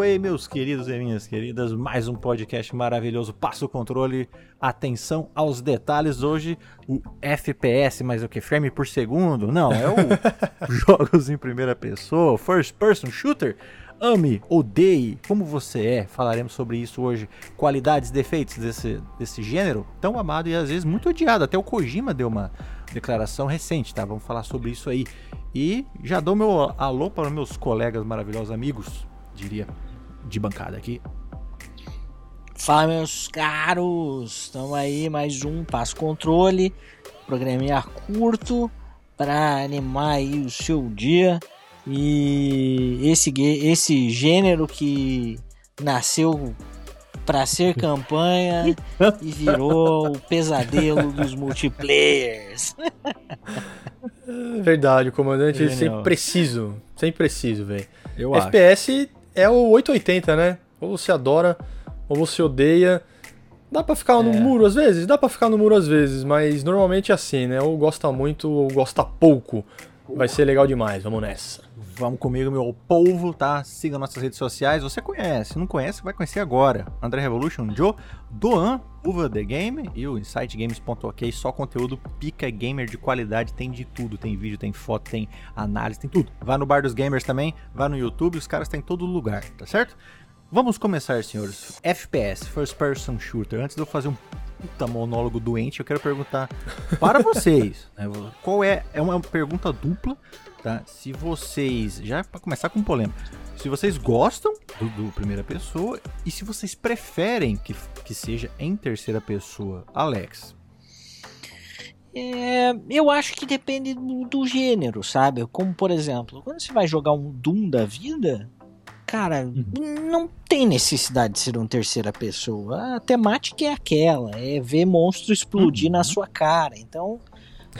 Aí, meus queridos e minhas queridas, mais um podcast maravilhoso. Passa o controle, atenção aos detalhes. Hoje, o FPS, mas o que? Frame por segundo? Não, é o jogos em primeira pessoa, first person shooter. Ame, odeie, como você é. Falaremos sobre isso hoje. Qualidades, defeitos desse, desse gênero tão amado e às vezes muito odiado. Até o Kojima deu uma declaração recente, tá? Vamos falar sobre isso aí. E já dou meu alô para meus colegas maravilhosos amigos, diria, de bancada aqui. Fala, meus caros! Estamos aí, mais um Passo Controle, programinha curto para animar aí o seu dia. E esse, esse gênero que nasceu para ser campanha e virou o pesadelo dos multiplayers. É verdade, o comandante sempre preciso, sempre preciso, velho. FPS acho. É o 880, né? Ou você adora, ou você odeia. Dá pra ficar no é. muro às vezes? Dá pra ficar no muro às vezes, mas normalmente é assim, né? Ou gosta muito ou gosta pouco. Vai ser legal demais, vamos nessa. Vamos comigo, meu povo, tá? Siga nossas redes sociais. Você conhece, não conhece, vai conhecer agora. André Revolution, Joe, Doan, Uva The Game e o InsightGames.ok. Só conteúdo pica gamer de qualidade. Tem de tudo. Tem vídeo, tem foto, tem análise, tem tudo. Vá no Bar dos Gamers também, vá no YouTube. Os caras têm todo lugar, tá certo? Vamos começar, senhores. FPS, First Person Shooter. Antes de eu fazer um puta monólogo doente, eu quero perguntar para vocês. Né, qual é. É uma pergunta dupla tá? Se vocês, já para começar com polêmica, se vocês gostam do, do, primeira pessoa e se vocês preferem que, que seja em terceira pessoa, Alex. É, eu acho que depende do, do, gênero, sabe? Como por exemplo, quando você vai jogar um Doom da vida, cara, uhum. não tem necessidade de ser uma terceira pessoa. A temática é aquela, é ver monstro explodir uhum. na sua cara. Então,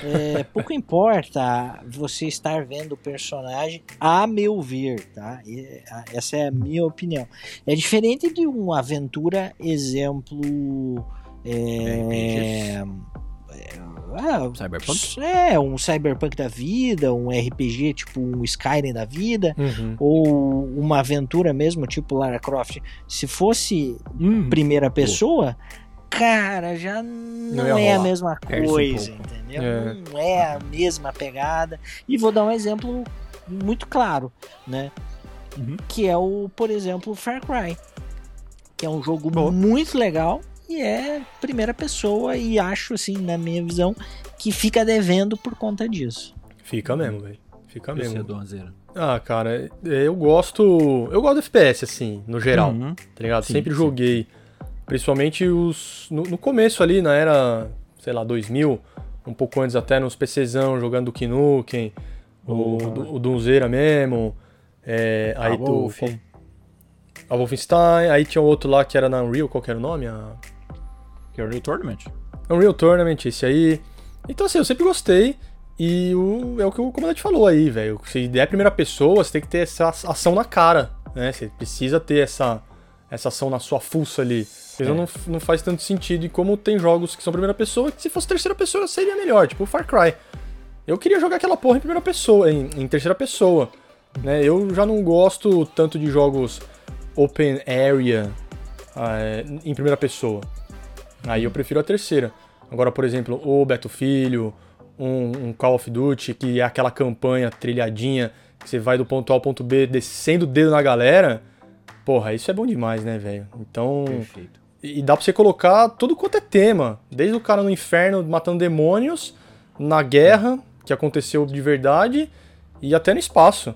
é, pouco importa você estar vendo o personagem, a meu ver, tá? Essa é a minha opinião. É diferente de uma aventura, exemplo. É, ah, cyberpunk? É, um cyberpunk da vida, um RPG tipo um Skyrim da vida, uhum. ou uma aventura mesmo, tipo Lara Croft. Se fosse uhum. primeira pessoa, cara, já não, não é a mesma coisa, um entendeu? É. Não é a mesma pegada. E vou dar um exemplo muito claro, né? Uhum. Que é o, por exemplo, Far Cry. Que é um jogo Bom. muito legal e é primeira pessoa e acho assim, na minha visão, que fica devendo por conta disso. Fica mesmo, velho. Fica mesmo. Donzeira. Ah, cara, eu gosto. Eu gosto do FPS, assim, no geral. Uhum. Tá ligado? Sim, Sempre sim. joguei Principalmente os no, no, começo ali, na era, sei lá, 2000, um pouco antes até nos PCzão, jogando Duke Nukem, o, o Dunzeira mesmo, é, aí a tu... Wolf. A Wolfenstein, aí tinha outro lá que era na Unreal, qual que era o nome? A... Que é o Unreal Tournament? Unreal Tournament, esse aí. Então assim, eu sempre gostei, e o, é o que o comandante falou aí, velho. Se der a primeira pessoa, você tem que ter essa ação na cara, né? Você precisa ter essa, essa ação na sua fuça ali. É. não, não faz tanto sentido. E como tem jogos que são primeira pessoa, que se fosse terceira pessoa seria melhor, tipo Far Cry. Eu queria jogar aquela porra em primeira pessoa, em, em terceira pessoa. Né? Eu já não gosto tanto de jogos open area é, em primeira pessoa. Aí eu prefiro a terceira. Agora, por exemplo, o Beto Filho, um, um, Call of Duty, que é aquela campanha trilhadinha, que você vai do ponto A ao ponto B descendo o dedo na galera. Porra, isso é bom demais, né, velho? Então. Perfeito. E dá pra você colocar tudo quanto é tema. Desde o cara no inferno matando demônios, na guerra, que aconteceu de verdade, e até no espaço.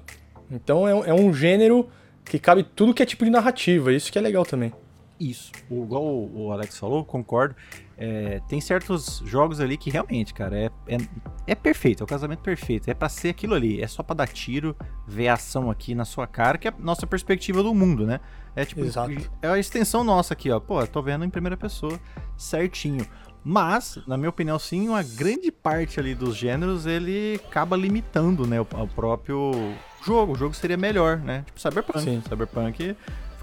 Então é, é um gênero que cabe tudo que é tipo de narrativa. Isso que é legal também. Isso. O, igual o Alex falou, concordo. É, tem certos jogos ali que realmente, cara, é, é, é perfeito, é o casamento perfeito. É para ser aquilo ali, é só para dar tiro, ver a ação aqui na sua cara, que é a nossa perspectiva do mundo, né? É tipo, Exato. é a extensão nossa aqui, ó. Pô, tô vendo em primeira pessoa certinho. Mas, na minha opinião, sim, uma grande parte ali dos gêneros ele acaba limitando, né, o, o próprio jogo. O jogo seria melhor, né? Tipo Cyberpunk. Sim. Cyberpunk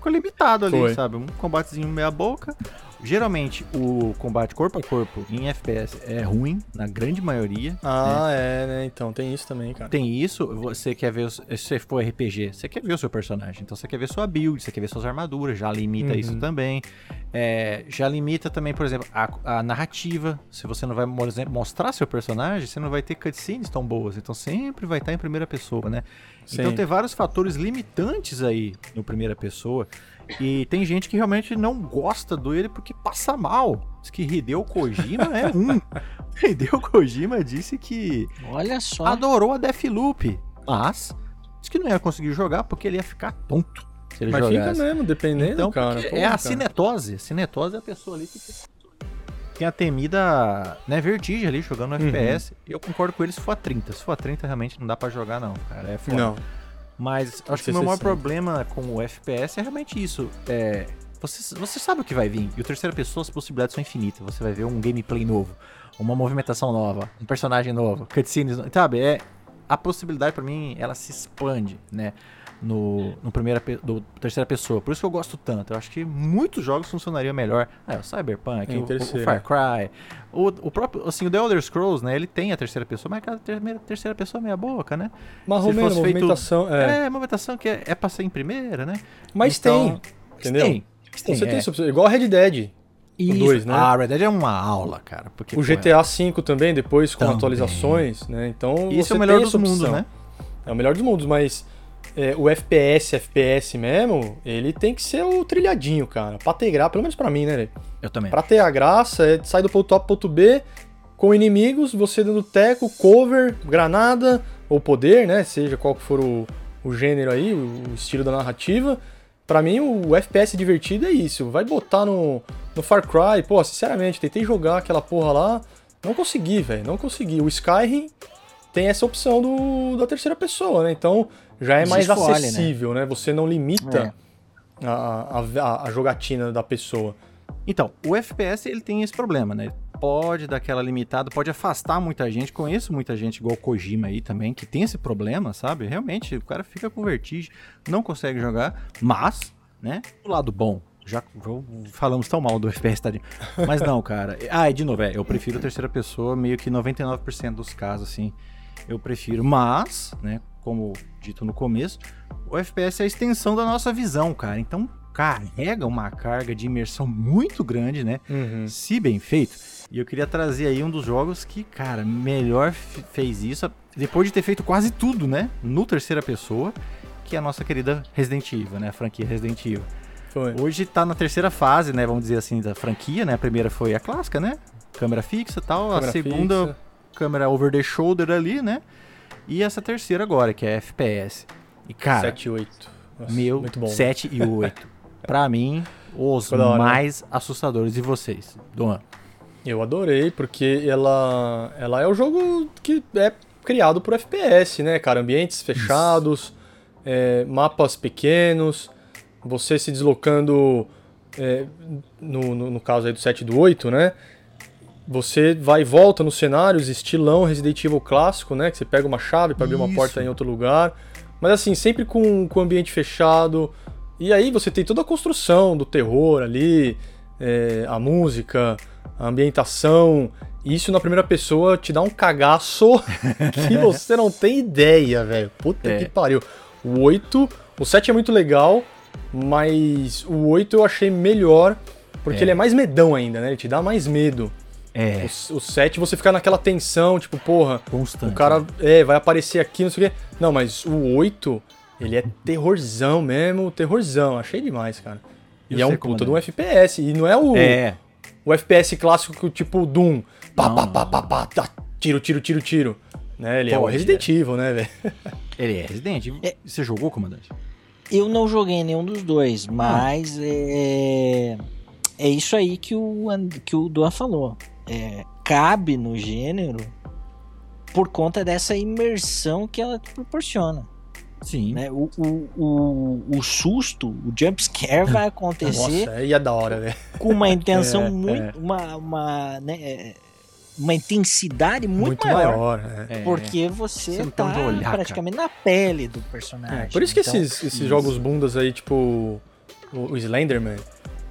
limitado ali, Foi. sabe? Um combatezinho meia boca, Geralmente o combate corpo a corpo em FPS é ruim, na grande maioria. Ah, é, né? Então tem isso também, cara. Tem isso, você quer ver, se você for RPG, você quer ver o seu personagem. Então você quer ver sua build, você quer ver suas armaduras, já limita Uhum. isso também. É, já limita também, por exemplo, a, a narrativa. Se você não vai mostrar seu personagem, você não vai ter cutscenes tão boas. Então sempre vai estar em primeira pessoa, né? Então Sim. tem vários fatores limitantes aí no primeira pessoa. E tem gente que realmente não gosta do ele porque passa mal. Diz que Hideo Kojima é um. Hideo Kojima disse que Olha só. adorou a Deathloop, mas disse que não ia conseguir jogar porque ele ia ficar tonto se ele Mas jogasse. fica mesmo, dependendo, Então, cara. Pô, é a cara. cinetose. A cinetose é a pessoa ali que tem a temida né, vertigem ali jogando no Uhum. FPS. E eu concordo com ele se for a 30. Se for a 30, realmente não dá pra jogar, não, cara. É foda. Não. Mas acho que o meu maior 60. problema com o FPS é realmente isso. É, você, você sabe o que vai vir. E o terceira pessoa, as possibilidades são infinitas. Você vai ver um gameplay novo, uma movimentação nova, um personagem novo, cutscenes, sabe? É, a possibilidade pra mim, ela se expande, né? No, no primeira do terceira pessoa. Por isso que eu gosto tanto. Eu acho que muitos jogos funcionariam melhor. É, o Cyberpunk, Em o- o, terceira. Far Cry, o, o próprio, assim, o The Elder Scrolls, né? Ele tem a terceira pessoa, mas aquela ter- terceira pessoa é meia boca, né? Mas Se Romero, fosse feito- movimentação. É. É, movimentação que é, é pra ser em primeira, né? Mas Então, tem. Entendeu? Tem. Pô, você é. tem. Igual Red Dead. Isso. dois, né? A Red Dead é uma aula, cara. Porque, O GTA V também, depois com Também. atualizações, né? Então. Isso você é o melhor tem dos mundos, né? É o melhor dos mundos, mas é, o FPS, FPS mesmo, ele tem que ser o trilhadinho, cara. Pra ter graça, pelo menos pra mim, né? Eu também. Pra ter a graça, é sair do ponto A pro ponto B com inimigos, você dando teco, cover, granada, ou poder, né? Seja qual for o, o gênero aí, o, o estilo da narrativa. Pra mim, o FPS divertido é isso. Vai botar no, no Far Cry, pô, sinceramente, tentei jogar aquela porra lá, não consegui, velho, não consegui. O Skyrim tem essa opção do, da terceira pessoa, né? Então já é mais escolhe, né? acessível, né? Você não limita a, a, a- a jogatina da pessoa. Então, o FPS ele tem esse problema, né? Pode dar aquela limitada, pode afastar muita gente. Conheço muita gente igual o Kojima aí também, que tem esse problema, sabe? Realmente, o cara fica com vertigem, não consegue jogar, mas, né? Do lado bom, já falamos tão mal do FPS, tadinho. Mas não, cara. Ah, e de novo, é, eu prefiro terceira pessoa, meio que 99% dos casos, assim. Eu prefiro, mas, né, como dito no começo, o FPS é a extensão da nossa visão, cara. Então, carrega uma carga de imersão muito grande, né? Uhum. Se bem feito. E eu queria trazer aí um dos jogos que, cara, melhor fez isso, depois de ter feito quase tudo, né? No terceira pessoa, que é a nossa querida Resident Evil, né? A franquia Resident Evil. Foi. Hoje tá na terceira fase, né? Vamos dizer assim, da franquia, né? A primeira foi a clássica, né? Câmera fixa e tal. Câmera a segunda, fixa. câmera over the shoulder ali, né? E essa terceira agora, que é FPS. E, cara, 7 e 8. Nossa, meu muito bom. 7 e 8. pra mim, os né? mais assustadores. E vocês, Doan? Eu adorei, porque ela, ela é o jogo que é criado por FPS, né, cara? Ambientes fechados, é, mapas pequenos, você se deslocando, é, no, no, no caso aí do 7 e do 8, né? Você vai e volta nos cenários, estilão Resident Evil clássico, né? Que você pega uma chave para abrir uma Isso. porta em outro lugar. Mas assim, sempre com com o ambiente fechado. E aí você tem toda a construção do terror ali, é, a música, a ambientação. Isso na primeira pessoa te dá um cagaço que você não tem ideia, velho. Puta É. que pariu. O 8, o 7 é muito legal, mas o 8 eu achei melhor, porque É. ele é mais medão ainda, né? Ele te dá mais medo. É, O, o 7 você fica naquela tensão, tipo, porra, constante. o cara é, vai aparecer aqui, não sei o quê. Não, mas o 8, ele é terrorzão mesmo, terrorzão. Achei demais, cara. E, E é um puta comandante? de um FPS. E não é o, É, o FPS clássico tipo Doom. Pá, Não, pá, pá, pá, pá, tá, tiro, tiro, tiro, tiro. Né? Ele é o Resident Evil, né, velho? ele é Resident Evil. É. Você jogou, comandante? Eu não joguei nenhum dos dois, mas é, é isso aí que o, que o Duan falou. É, cabe no gênero por conta dessa imersão que ela te proporciona. Sim. né? O, o, o, o susto, o jump scare vai acontecer Nossa, aí é da hora, velho. com uma intenção É, muito. é. Uma, uma, né, é, uma intensidade muito, Muito, maior. maior. é. É. Porque você, Você tá olhar, praticamente na pele do personagem. É, por isso que Então, esses, esses isso. jogos bundas aí, tipo o, o Slenderman,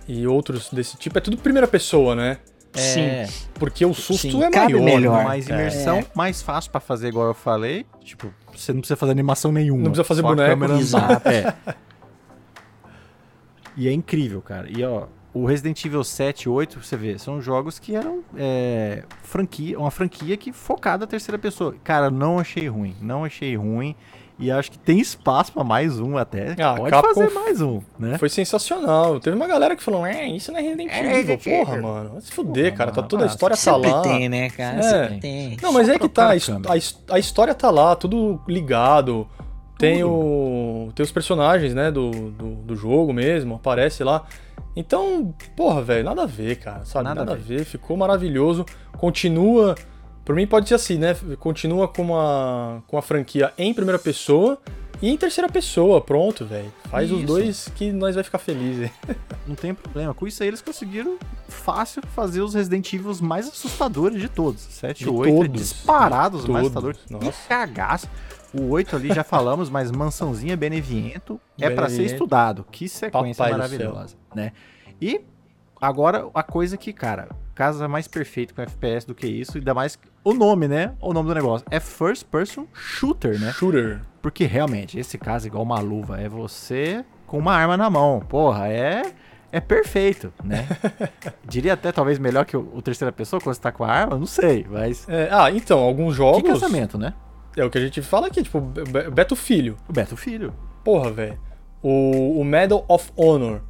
e outros desse tipo, é tudo primeira pessoa, né? É, Porque o susto Sim, é maior. melhor. né? mais É. imersão, mais fácil pra fazer igual eu falei. Tipo, você não precisa fazer animação nenhuma. Não precisa fazer a boneco. Exato. É. E é incrível, cara. E ó, o Resident Evil 7 e 8, você vê, são jogos que eram é, franquia, uma franquia que focada na terceira pessoa. Cara, não achei ruim. Não achei ruim. E acho que tem espaço pra mais um até. Ah, Pode Capcom fazer mais um, né? Foi sensacional. Teve uma galera que falou, é, isso não é Resident Evil. Porra, mano. Vai se fuder, Porra, cara. Tá toda a Ah, história tá Sempre lá. tem, né, cara? É. Sempre tem. Não, mas Só é que tá, a a, história tá lá, tudo ligado. Tem o. Tem os personagens, né, do, do, do jogo mesmo, aparece lá. Então, porra, velho, nada a ver, cara, sabe? Nada Nada, a a ver. ficou maravilhoso. Continua. Por mim pode ser assim, né? Continua com a, com a franquia em primeira pessoa e em terceira pessoa, pronto, velho. Faz os Isso. dois que nós vai ficar felizes. Não tem problema. Com isso aí eles conseguiram fácil fazer os Resident Evil mais assustadores de todos. 7 e De 8 é todos. disparados os mais assustadores. Que Nossa. cagaço. O 8 ali já falamos, mas Mansãozinha Beneviento é pra ser estudado. Que sequência Papai maravilhosa, né? E agora a coisa que, cara, casa mais perfeito com FPS do que isso, ainda mais o nome, né? O nome do negócio é First Person Shooter, né? Shooter. Porque realmente, esse caso, igual uma luva, é você com uma arma na mão. Porra, é. É perfeito, né? Diria até talvez melhor que o, o terceira pessoa quando você tá com a arma, não sei, mas. É, ah, então, alguns jogos. Que casamento, né? É o que a gente fala aqui, tipo, Be- Beto Filho. O Beto Filho. Porra, velho. O, o Medal of Honor.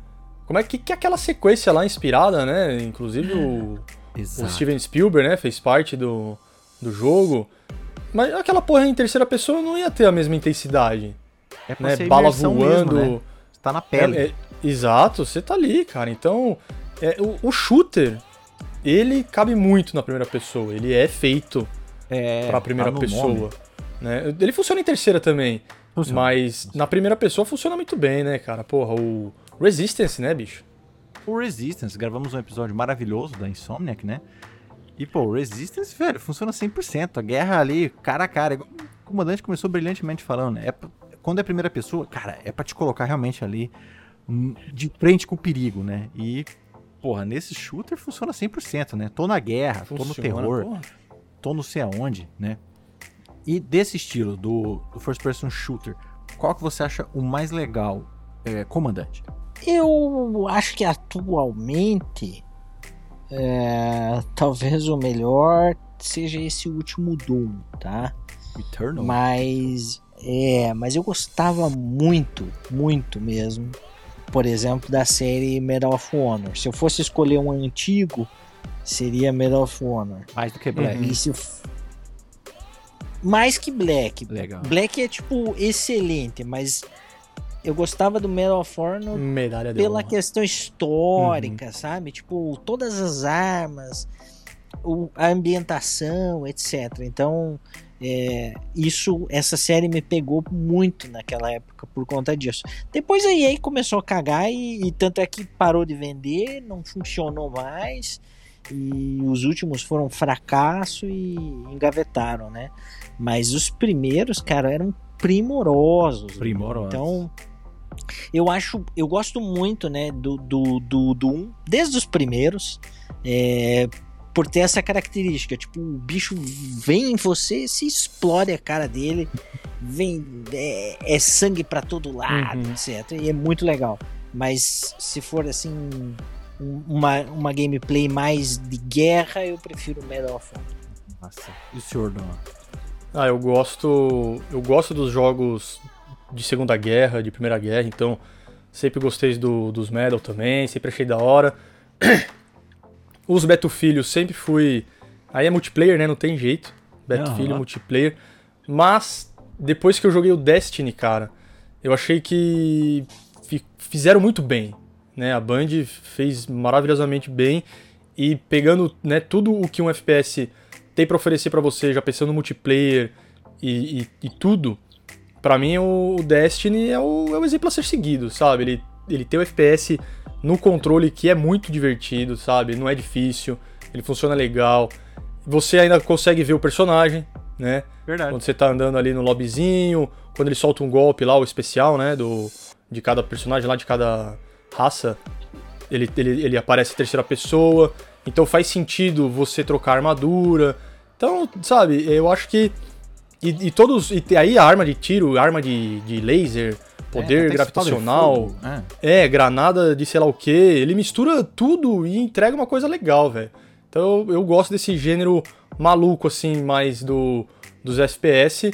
Como é que, que é aquela sequência lá inspirada, né? Inclusive o, o Exato. Steven Spielberg, né? Fez parte do, do jogo. Mas aquela porra em terceira pessoa não ia ter a mesma intensidade, É né? Bala voando. mesmo, né? Você tá na pele. É, é, exato, você tá ali, cara. Então, é, o, o shooter, ele cabe muito na primeira pessoa. Ele é feito É, pra primeira tá pessoa. nome. Né? Ele funciona em terceira também. Funciona. Mas na primeira pessoa funciona muito bem, né, cara? Porra, o Resistance, né, bicho? O Resistance, gravamos um episódio maravilhoso da Insomniac, né? E, pô, o Resistance, velho, funciona 100%. A guerra ali, cara a cara. O comandante começou brilhantemente falando, né? É, quando é primeira pessoa, cara, é pra te colocar realmente ali hum, de frente com o perigo, né? E, porra, nesse shooter funciona 100%, né? Tô na guerra, tô no Funciona, terror, porra. tô não sei aonde, né? E desse estilo, do, do first person shooter, qual que você acha o mais legal, é, comandante? Eu acho que atualmente é, talvez o melhor seja esse último Doom, tá? Eternal? Mas é, mas eu gostava muito, muito mesmo, por exemplo, da série Medal of Honor. Se eu fosse escolher um antigo, seria Medal of Honor. Mais do que Black. Uhum. Se mais que Black. Legal. Black é tipo excelente, mas eu gostava do Medal of Honor Medalha pela honra. questão histórica, sabe? Tipo, todas as armas, o- a ambientação, etc. Então, é, isso, essa série me pegou muito naquela época por conta disso. Depois a EA começou a cagar e, e tanto é que parou de vender, não funcionou mais. E os últimos foram fracasso e engavetaram, né? Mas os primeiros, cara, eram primorosos. Primorosos. Então, eu acho, eu gosto muito, né, do, do, do Doom, desde os primeiros, é, por ter essa característica, tipo, o bicho vem em você, se explode a cara dele, vem, é, é sangue pra todo lado, Uhum. etc, e é muito legal, mas se for assim, um- uma, uma gameplay mais de guerra, eu prefiro Medal of Honor. Nossa. E o senhor, Dom? Ah, eu gosto. Eu gosto dos jogos de Segunda Guerra, de Primeira Guerra, então sempre gostei do, dos Medal também, sempre achei da hora. Os Beto Filho sempre fui. Aí é multiplayer, né? Não tem jeito. Beto Aham. Filho, multiplayer. Mas depois que eu joguei o Destiny, cara, eu achei que fi- fizeram muito bem. Né? A Band fez maravilhosamente bem. E pegando né, tudo o que um FPS tem pra oferecer pra você, já pensando no multiplayer e, e- e tudo, pra mim o Destiny é o, é o exemplo a ser seguido, sabe? Ele, ele tem o FPS no controle que é muito divertido, sabe? Não é difícil, ele funciona legal. Você ainda consegue ver o personagem, né? Verdade. Quando você tá andando ali no lobbyzinho, quando ele solta um golpe lá, o especial, né? Do, de cada personagem lá, de cada raça. ele, ele, ele aparece em terceira pessoa, então faz sentido você trocar armadura. Então, sabe, eu acho que. E, e todos. E aí arma de tiro, arma de, de laser, poder É, gravitacional. É. É, granada de sei lá o que. Ele mistura tudo e entrega uma coisa legal, velho. Então eu, eu gosto desse gênero maluco, assim, mais do, dos FPS.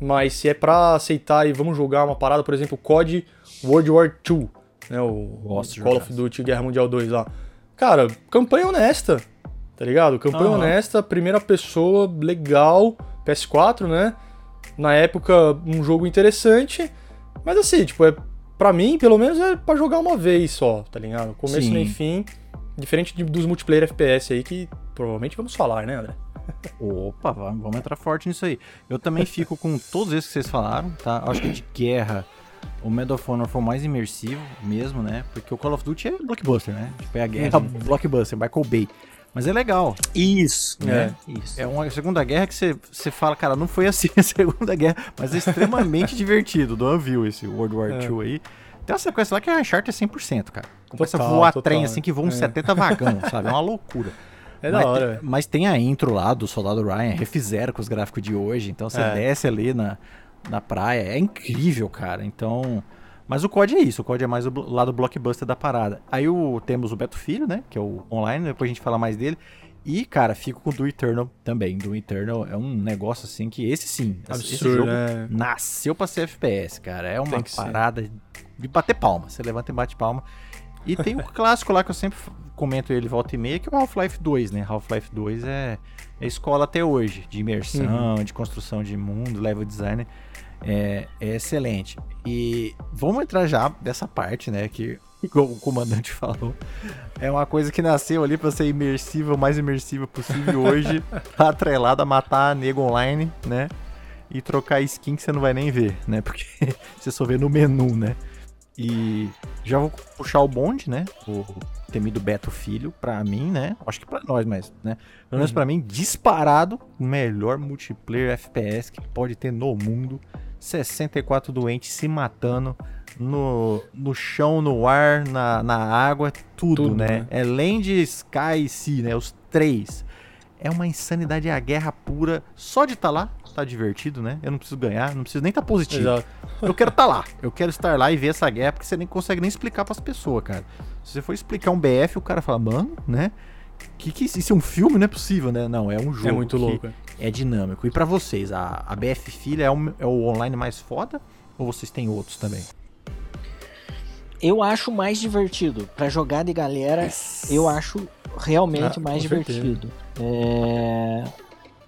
Mas se é pra aceitar e vamos jogar uma parada, por exemplo, COD World War II, né? O Gosto Call of Duty Guerra Mundial 2 lá. Cara, campanha honesta, tá ligado? Campanha Aham. honesta, primeira pessoa, legal, PS4, né? Na época, um jogo interessante. Mas assim, tipo, é, pra mim, pelo menos, é pra jogar uma vez só, tá ligado? Começo Sim. nem fim. Diferente de- dos multiplayer FPS aí, que provavelmente vamos falar, né, André? Opa, vamos entrar forte nisso aí. Eu também fico com todos esses que vocês falaram, tá? Acho que de guerra, o Medal of Honor foi o mais imersivo mesmo, né? Porque o Call of Duty é blockbuster, né? Tipo, é a guerra blockbuster, Michael Bay. Mas é legal. Isso, É. Isso. É uma segunda guerra que você, você fala, cara, não foi assim a segunda guerra, mas é extremamente divertido. Do viu esse World War É. II aí. Tem uma sequência lá que é Uncharted 100%, cara. Começa a Total, voar total, trem assim que voam é. 70 vagão, sabe? É uma loucura. É mas, da hora, tem, mas tem a intro lá do Soldado Ryan, refizeram com os gráficos de hoje. Então você É. desce ali na, na praia. É incrível, cara. Então. Mas o COD é isso, o COD é mais o lado blockbuster da parada. Aí o, temos o Beto Filho, né? Que é o online, depois a gente fala mais dele. E, cara, fico com o Do Eternal também. Do Eternal é um negócio assim que esse sim. esse Absurdo, jogo né? nasceu pra ser FPS, cara. É uma ser. parada de bater palma. Você levanta e bate palma. E tem o clássico lá que eu sempre comento ele volta e meia, que é o Half-Life 2, né? Half-Life 2 é, é escola até hoje, de imersão, Uhum. de construção de mundo, level design. É, é excelente. E vamos entrar já dessa parte, né? Que como o comandante falou. É uma coisa que nasceu ali pra ser imersiva, o mais imersiva possível. Hoje, tá atrelada a matar nego online, né? E trocar skin que você não vai nem ver, né? Porque você só vê no menu, né? E já vou puxar o bonde, né? O temido Beto Filho, pra mim, né? Acho que pra nós, mas, né? Pelo menos pra mim, disparado, o melhor multiplayer FPS que pode ter no mundo. 64 doentes se matando no, no chão, no ar, na, na água, tudo, Tudo, né? né? É Land, Sky e Sea, né? Os três. É uma insanidade, é a guerra pura. Só de estar lá, tá divertido, né? Eu não preciso ganhar, não preciso nem estar positivo. Exato. Eu quero estar lá. Eu quero estar lá e ver essa guerra, porque você nem consegue nem explicar pras pessoas, cara. Se você for explicar um BF, o cara fala, mano, né? Que, que isso é um filme? Não é possível, né? Não, é um jogo. É muito que louco. é. É dinâmico. E pra vocês, a, a BF Filha é o, é o online mais foda? Ou vocês têm outros também? Eu acho mais divertido. Pra jogar de galera, eu acho realmente Ah, mais divertido. É,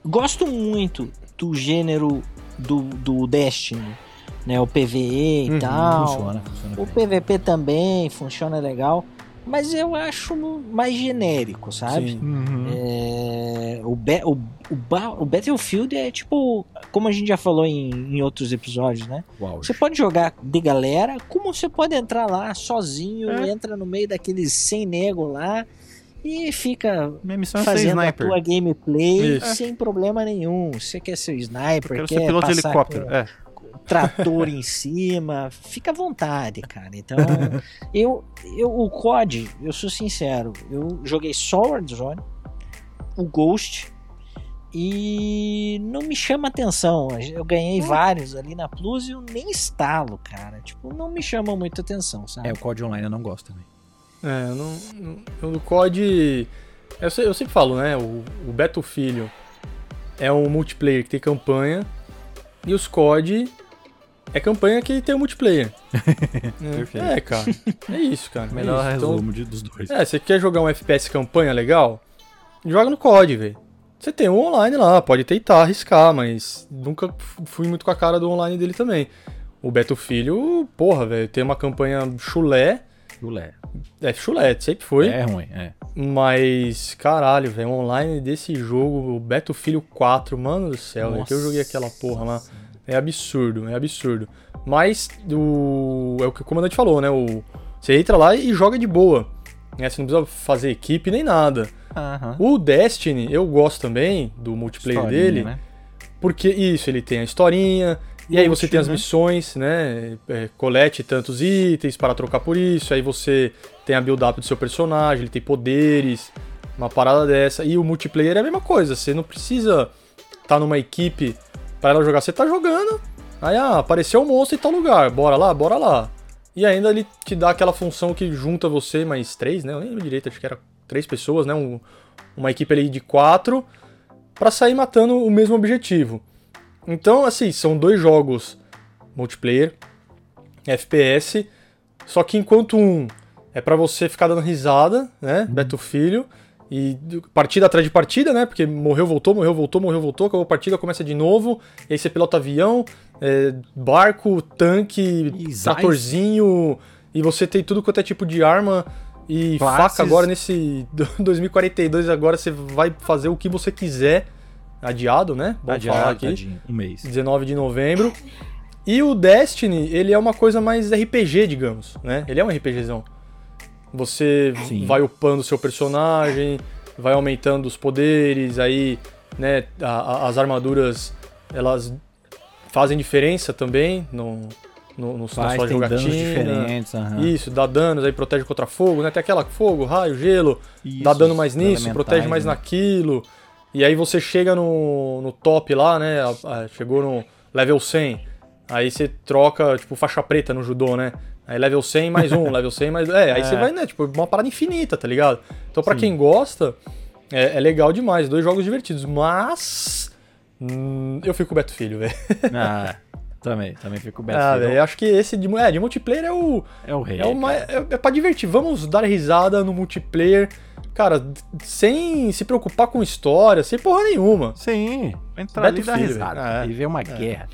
Gosto muito do gênero do, do Destiny, né? O PVE e Uhum, tal. Funciona, funciona. O bem. PVP também funciona legal. Mas eu acho mais genérico, sabe? Sim. Uhum. É, o, o, o, o Battlefield é tipo, como a gente já falou em, em outros episódios, né? Uau, Você pode jogar de galera, como você pode entrar lá sozinho, É. entra no meio daqueles 100 nego lá e fica Minha missão é ser fazendo a tua gameplay Isso. sem problema nenhum. Você quer ser Eu sniper, quero quer ser piloto de helicóptero. É. trator em cima, fica à vontade, cara. Então, eu, eu o COD, eu sou sincero, eu joguei só o Warzone, o Ghost e não me chama atenção. Eu ganhei vários ali na Plus e eu nem instalo, cara. Tipo, não me chama muito atenção, sabe? É, o COD Online eu não gosto também. É, eu não, não- o COD. Eu, se- eu sempre falo, né? O, o Beto Filho é um multiplayer que tem campanha. E os COD é campanha que tem o multiplayer. é, Perfeito. É, cara. É isso, cara. é Melhor isso. Então, resumo de- dos dois. é, você quer jogar um FPS campanha legal? Joga no COD, velho. Você tem o online lá, pode tentar arriscar, mas nunca fui muito com a cara do online dele também. O Beto Filho, porra, velho, tem uma campanha chulé. Chulé. É, chulé, sempre foi. É ruim, é. Mas, caralho, velho, o online desse jogo, o Beto Filho 4, mano do céu, velho, que eu joguei aquela porra lá. É absurdo, é absurdo. Mas o, é o que o comandante falou, né? O, você entra lá e joga de boa. Né? Você não precisa fazer equipe nem nada. O Destiny, eu gosto também do multiplayer Historinha, dele, né? porque isso, ele tem a historinha, E aí você Útil, tem as né? missões, né? É, colete tantos itens para trocar por isso. Aí você tem a build-up do seu personagem, ele tem poderes, uma parada dessa. E o multiplayer é a mesma coisa. Você não precisa estar numa equipe para ela jogar. Você tá jogando, aí ah, apareceu um monstro em tal lugar. Bora lá, bora lá. E ainda ele te dá aquela função que junta você mais três, né? Eu nem lembro direito, acho que era três pessoas, né? Um- uma equipe ali de quatro para sair matando o mesmo objetivo. Então, assim, são dois jogos multiplayer, FPS, só que enquanto um é pra você ficar dando risada, né? Beto Filho, e partida atrás de partida, né? Porque morreu, voltou, morreu, voltou, morreu, voltou, acabou a partida, começa de novo, e aí você pilota avião, é, barco, tanque, Isais. tratorzinho, e você tem tudo quanto é tipo de arma. E Classes. faca agora nesse 2042 agora você vai fazer o que você quiser. Adiado, né? Bom Adiado, falar aqui. tadinho, um mês. 19 de novembro. E o Destiny, ele é uma coisa mais RPG, digamos, né? Ele é um RPGzão. Você Sim. vai upando seu personagem, vai aumentando os poderes, aí, né, a- a- as armaduras, elas fazem diferença também no, no, no, na Faz, sua tem danos jogatina. diferentes. aham. Isso, dá danos, aí protege contra fogo, né? Tem aquela fogo, raio, gelo, Isso, dá dano mais nisso, protege mais né? naquilo. E aí você chega no, no top lá, né? chegou no level 100. Aí você troca, tipo, faixa preta no judô, né? Aí level 100 mais um, level 100 mais... É, aí É. você vai, né? Tipo, uma parada infinita, tá ligado? Então pra Sim. quem gosta, é, é legal demais. Dois jogos divertidos. Mas... hum, eu fico com o Beto Filho, velho. Ah, também, também fico bem. Ah, velho, eu acho que esse de, é, de multiplayer é o... É o rei. É, uma, é, é pra divertir. Vamos dar risada no multiplayer. Cara, sem se preocupar com história, sem porra nenhuma. Sim, entrar Beto ali e dar Filho, risada. É. e ver uma guerra.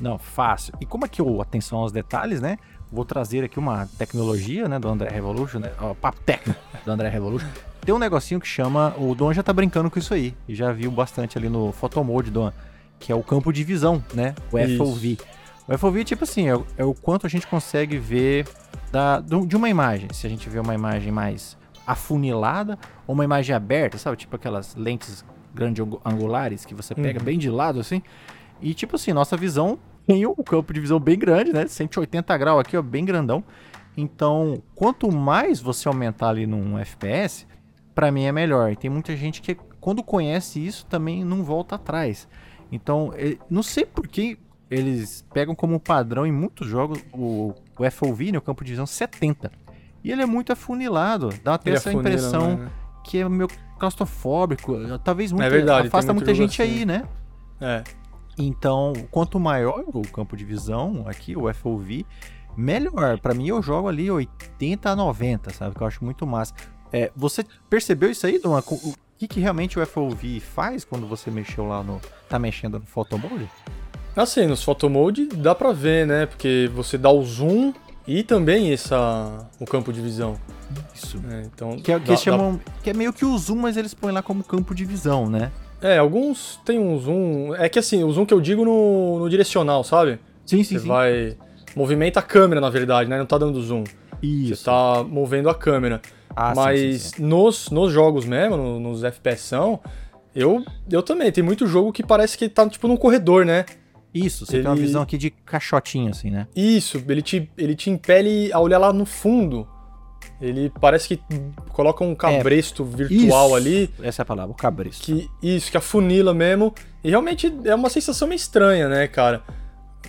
Não, fácil. E como aqui o atenção aos detalhes, né? Vou trazer aqui uma tecnologia, né, do André Revolution, né? Ó, papo técnico do André Revolution. Tem um negocinho que chama, o Don já tá brincando com isso aí, e já viu bastante ali no Photomode, Don, que é o campo de visão, né? O Isso. FOV. O FOV, tipo assim, é, o- é o quanto a gente consegue ver da, de uma imagem. Se a gente vê uma imagem mais afunilada ou uma imagem aberta, sabe? Tipo aquelas lentes grande angu- angulares que você pega Uhum. bem de lado, assim. E tipo assim, nossa visão tem um campo de visão bem grande, né? 180 graus aqui, ó, bem grandão. Então, quanto mais você aumentar ali num FPS, pra mim é melhor. E tem muita gente que quando conhece isso também não volta atrás. Então, não sei por que eles pegam como padrão em muitos jogos o, o FOV, né, o campo de visão 70. E ele é muito afunilado, dá até Ele essa afunila, impressão né? que é meio claustrofóbico. Talvez muito, É verdade, afasta muita jogo gente assim. aí, né? É. Então, quanto maior o campo de visão aqui, o FOV, melhor. Pra mim, eu jogo ali 80 a 90, sabe? Que eu acho muito massa. É, você percebeu isso aí, Dom? O que, que realmente o FOV faz quando você mexeu lá no. tá mexendo no Photomode? Assim, nos photomode dá pra ver, né? Porque você dá o zoom e também essa, o campo de visão. Isso. né? Então, Que, é, que dá- chamam. Que é meio que o zoom, mas eles põem lá como campo de visão, né? É, alguns tem um zoom. É que assim, o zoom que eu digo no, no direcional, sabe? Sim, Você vai. Movimenta a câmera, na verdade, né? Não tá dando zoom. Isso. Você tá movendo a câmera. Ah, sim, Mas sim, sim. Nos, nos jogos mesmo, no- nos FPS são, eu, eu também. Tem muito jogo que parece que tá tipo num corredor, né? Isso, você tem uma ele- visão aqui de caixotinho, assim, né? Isso, ele te, ele te impele a olhar lá no fundo. Ele parece que coloca um cabresto virtual Isso. ali. Essa é a palavra, o cabresto. Que, isso, que afunila mesmo. E realmente é uma sensação meio estranha, né, cara?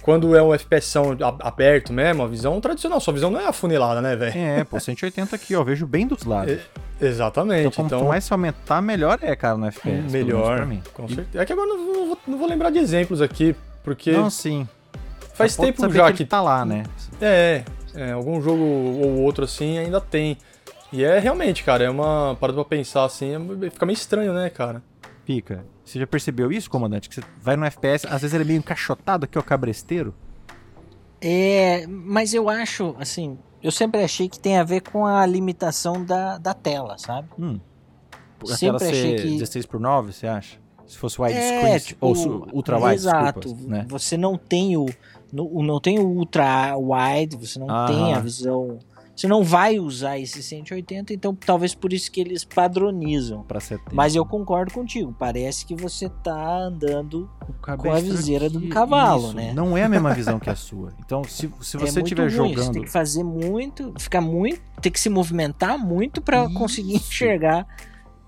Quando é um FPS aberto mesmo, a visão tradicional. Sua visão não é afunilada, né, velho? É, pô, 180 aqui, ó, vejo bem dos lados. Exatamente. Então, quanto Então, mais se aumentar, melhor é, cara, no FPS. melhor. Pra mim. Com E- certeza. É que agora não vou, não vou lembrar de exemplos aqui, porque Não, sim. faz tempo já que, que. tá lá, né? É, é, algum jogo ou outro assim ainda tem. E é realmente, cara, é uma parada pra pensar assim, é- fica meio estranho, né, cara? Fica. Você já percebeu isso, comandante? Que você vai no FPS, às vezes ele é meio encaixotado aqui, ó, cabresteiro. É, mas eu acho, assim, eu sempre achei que tem a ver com a limitação da, da tela, sabe? Hum. A Sempre tela achei ser que- 16 por 9, você acha? Se fosse widescreen, É, tipo, ou ultra wide, exato. desculpa, né? Você não tem o, no- não tem o ultra wide, você não tem a visão você não vai usar esse 180, então talvez por isso que eles padronizam. Pra 70. Mas eu concordo contigo, parece que você tá andando com a cabestro viseira aqui, do cavalo, isso, né? Não é a mesma visão que a sua. Então, se, se é você muito estiver ruim, Você jogando. tem que fazer muito, ficar muito, tem que se movimentar muito pra Isso. conseguir enxergar.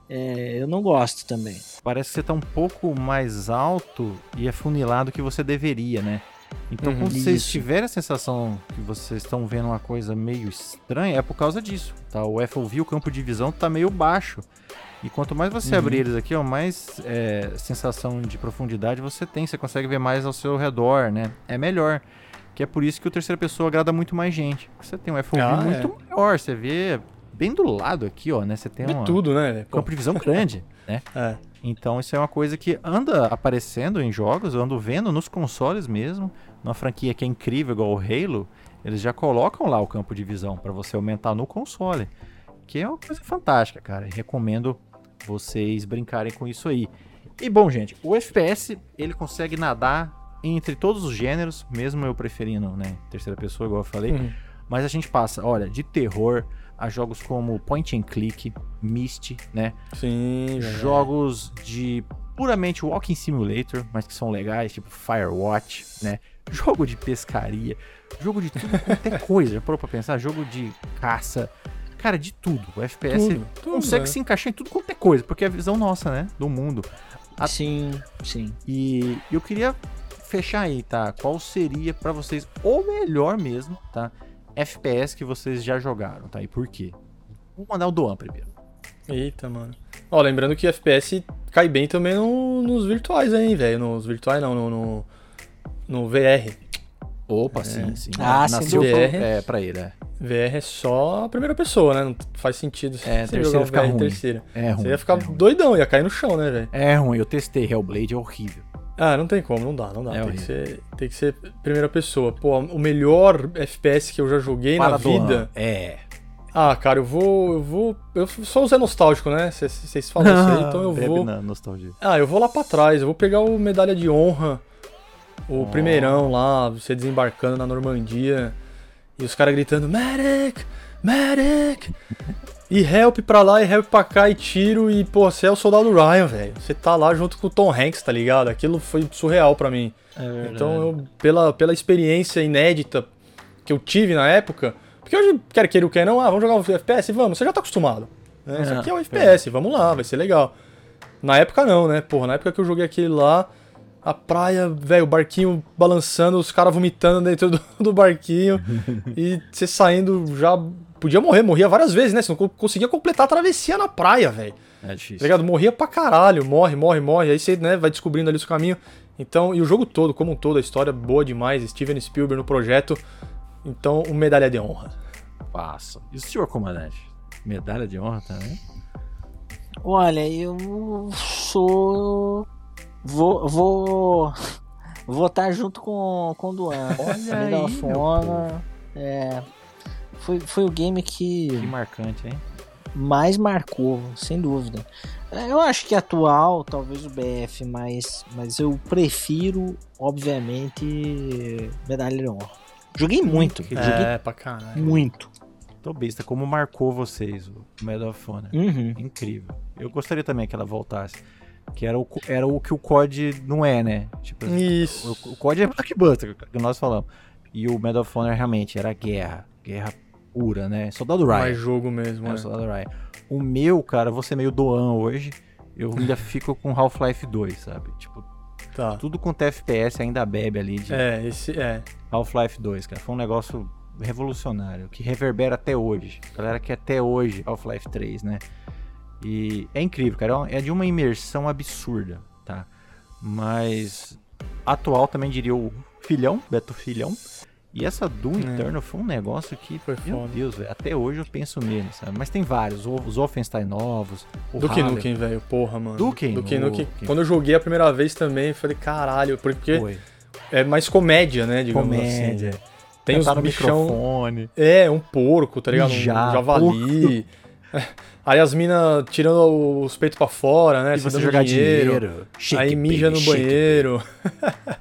É, eu não gosto também. Parece que você tá um pouco mais alto e afunilado que você deveria, né? Então, Uhum. quando vocês Isso. tiverem a sensação que vocês estão vendo uma coisa meio estranha, é por causa disso, tá? O FOV, o campo de visão, tá meio baixo. E quanto mais você Uhum. abrir eles aqui, ó, mais é, sensação de profundidade você tem. Você consegue ver mais ao seu redor, né? É melhor. Que é por isso que o terceira pessoa agrada muito mais gente. Você tem um FOV Ah, muito maior. Você vê bem do lado aqui, ó, né? Você tem tudo, né? Pô, campo de visão grande, né? é. Então isso é uma coisa que anda aparecendo em jogos, eu ando vendo nos consoles mesmo, numa franquia que é incrível igual o Halo, eles já colocam lá o campo de visão para você aumentar no console, que é uma coisa fantástica, cara. Recomendo vocês brincarem com isso aí. E bom, gente, o FPS ele consegue nadar entre todos os gêneros, mesmo eu preferindo, né, terceira pessoa, igual eu falei. Uhum. Mas a gente passa, olha, de terror a jogos como Point and Click, Myst, né? Sim, velho. jogos de puramente Walking Simulator, mas que são legais, tipo Firewatch, né? Jogo de pescaria, jogo de tudo quanto é coisa. Já parou pra pensar? Jogo de caça. Cara, de tudo. O FPS Tudo, tudo, consegue né? se encaixar em tudo quanto é coisa, porque é a visão nossa, né? Do mundo. A- Sim, sim. E eu queria fechar aí, tá? Qual seria pra vocês o melhor mesmo, tá? FPS que vocês já jogaram, tá? E por quê? Vou mandar o Doan primeiro. Eita, mano. Ó, lembrando que FPS cai bem também no- nos virtuais aí, velho. Nos virtuais não, no, no, no VR. Opa, sim, sim. Ah, Nasceu dúvida. pra- é, pra ele, é. VR é só a primeira pessoa, né? Não faz sentido É, você terceira jogar um fica VR em ruim. terceira. É ruim. Você ia ficar é ruim. doidão, ia cair no chão, né, velho? É ruim, eu testei Hellblade, é horrível. Ah, não tem como, não dá, não dá. É tem, que ser, tem que ser primeira pessoa. Pô, o melhor FPS que eu já joguei na Para do vida. ano. É. Ah, cara, eu vou. Eu vou. Eu sou o Zé Nostálgico, né? Vocês falam isso aí, então eu Bebe vou. na nostalgia. Ah, eu vou lá pra trás, eu vou pegar o medalha de honra, o Oh. primeirão lá, você desembarcando na Normandia, e os caras gritando, Medic! Medic! E help pra lá e help pra cá e tiro, e pô, você é o soldado Ryan, velho. Você tá lá junto com o Tom Hanks, tá ligado? Aquilo foi surreal pra mim. É Então, eu, pela, pela experiência inédita que eu tive na época, porque hoje, quer queira ou quer não, ah, vamos jogar um FPS? Vamos, você já tá acostumado. Né? Isso É, aqui é um FPS, vamos lá, vai ser legal. Na época não, né? Porra, na época que eu joguei aquele lá, a praia, velho, o barquinho balançando, os caras vomitando dentro do, do barquinho, e você saindo já. Podia morrer, morria várias vezes, né? Você não co- conseguia completar a travessia na praia, velho. É Tá difícil. ligado? Morria pra caralho, morre, morre, morre. Aí você né, vai descobrindo ali o seu caminho. Então, e o jogo todo, como um todo, a história é boa demais. Steven Spielberg no projeto. Então, o medalha de honra. Passa. E o senhor comandante? Medalha de honra também? Olha, eu sou. Vou. Vou. Vou estar junto com, com o Duan. Olha Medal aí, Honor, É. Foi, foi o game Que que marcante, hein? mais marcou, sem dúvida. É, Eu acho que atual, talvez o BF, mas, mas eu prefiro, obviamente, Medalha de Honra. Joguei muito, joguei É, pra caralho. muito. Tô besta, como marcou vocês o Medal of Honor. Uhum. Incrível. Eu gostaria também que ela voltasse. Que era o, era o que o COD não é, né? Tipo, Isso. o, o COD é blockbuster, que nós falamos. E o Medal of Honor realmente era guerra. Guerra pura, né? Soldado Ryan. Mais jogo mesmo, Era né? Soldado Ryan. O meu, cara, vou ser meio doan hoje. Eu ainda fico com Half-Life 2, sabe? Tipo, Tá. tudo quanto é FPS ainda bebe ali de É, esse é. Half-Life 2, cara. Foi um negócio revolucionário, que reverbera até hoje. Galera quer até hoje Half-Life 3, né? E é incrível, cara. É É de uma imersão absurda, tá? Mas atual também diria o filhão, Beto Filhão. E essa Doom É. Eternal foi um negócio que, Foi meu foda. Deus, velho, até hoje eu penso nele, sabe? Mas tem vários, os Wolfenstein novos, o Duke Halo. Nukem, velho. Porra, mano. Duke Duke Nukem. Quando eu joguei a primeira vez também, eu falei, caralho, porque Foi. é mais comédia, né? Digamos Comédia. assim. Tem os Cantar no bichão. microfone. É, um porco, tá ligado? Um Mijar, javali. Aí as minas tirando os peitos pra fora, né? E você jogar dinheiro. Shake aí mija baby, no banheiro.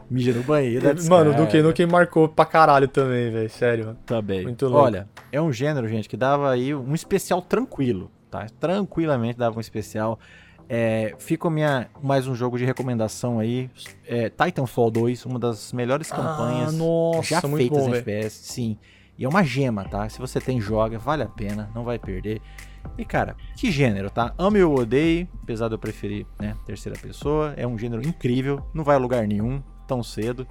Mija no banheiro. é Mano, o Duke. Nukem marcou pra caralho também, velho. Sério. Também. Muito louco. Olha, é um gênero, gente, que dava aí um especial tranquilo, tá? Tranquilamente dava um especial. É, fica minha, mais um jogo de recomendação aí. É, Titanfall 2, uma das melhores campanhas ah, nossa, já feitas bom, em. FPS, sim. E é uma gema, tá? Se você tem, joga, vale a pena, não vai perder. E cara, que gênero, tá? Ame ou odeie, apesar de eu preferir, né, terceira pessoa, é um gênero incrível, não vai a lugar nenhum tão cedo.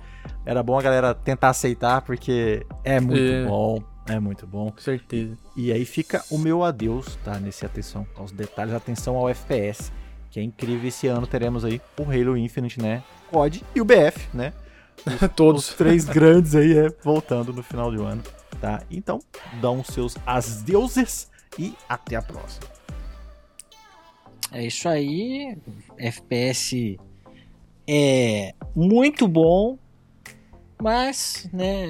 Era bom a galera tentar aceitar porque é muito É. bom, é muito bom. Com certeza. E aí fica o meu adeus, tá? Nesse atenção aos detalhes, atenção ao FPS, que é incrível. Esse ano teremos aí o Halo Infinite, né? COD e o BF, né? Os Todos. três grandes aí é voltando no final do ano, tá? Então, dão seus adeuses e até a próxima. É isso aí. FPS é muito bom, mas né,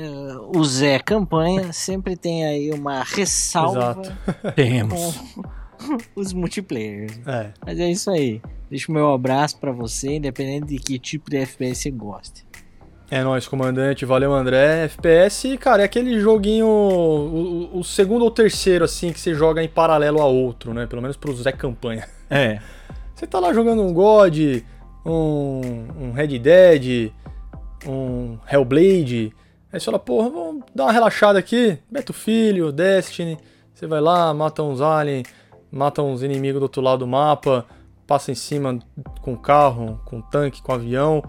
o Zé Campanha sempre tem aí uma ressalva Exato. Temos. com os multiplayers. É. Mas é isso aí. Deixa o meu abraço pra você, independente de que tipo de FPS você goste. É nóis, comandante. Valeu, André. FPS, cara, é aquele joguinho. O, o- segundo ou terceiro, assim, que você joga em paralelo a outro, né? Pelo menos pro Zé Campanha. É, Você tá lá jogando um God, um, um Red Dead, um Hellblade. Aí você fala, porra, vamos dar uma relaxada aqui. Beto Filho, Destiny. Você vai lá, mata uns aliens, mata uns inimigos do outro lado do mapa, passa em cima com carro, com tanque, com avião.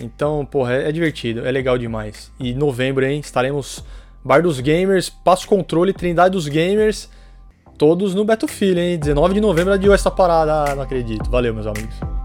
Então, porra, é, é divertido, é legal demais. E novembro, hein? Estaremos Bar dos Gamers, Passo Controle, Trindade dos Gamers. Todos no Battlefield, hein? 19 de novembro adiou essa parada. Não acredito. Valeu, meus amigos.